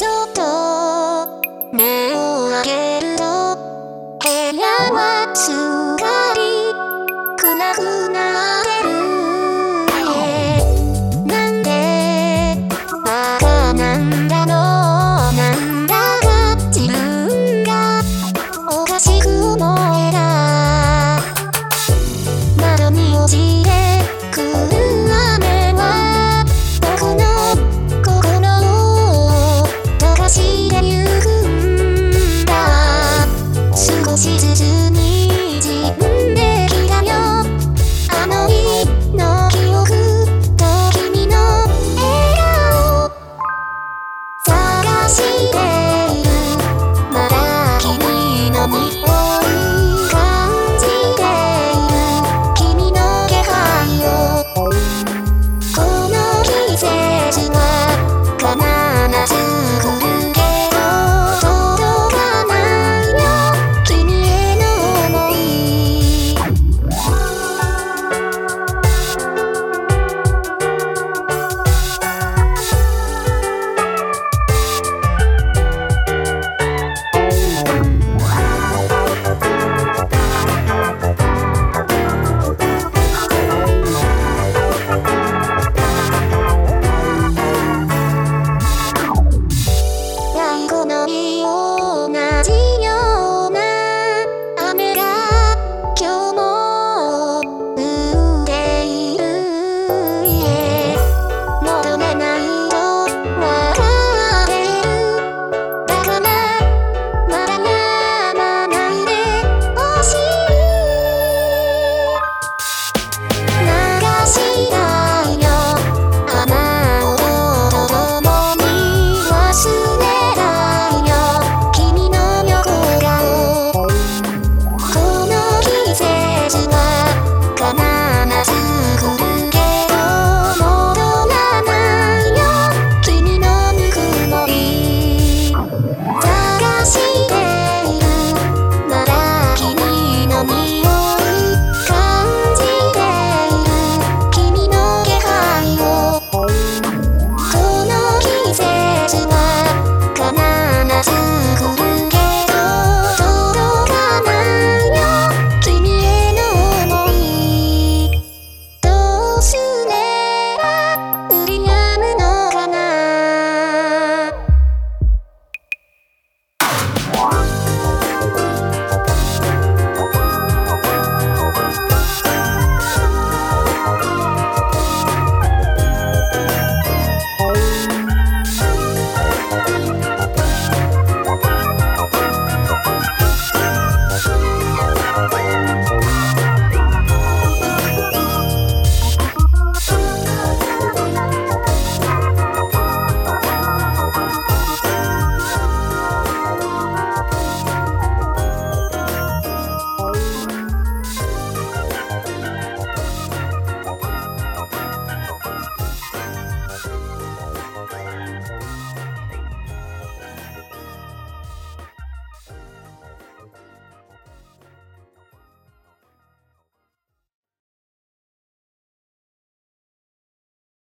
そっと目を開けると部屋はすっかり暗くなってる。なんでバカなんだの？なんだか自分がおかしく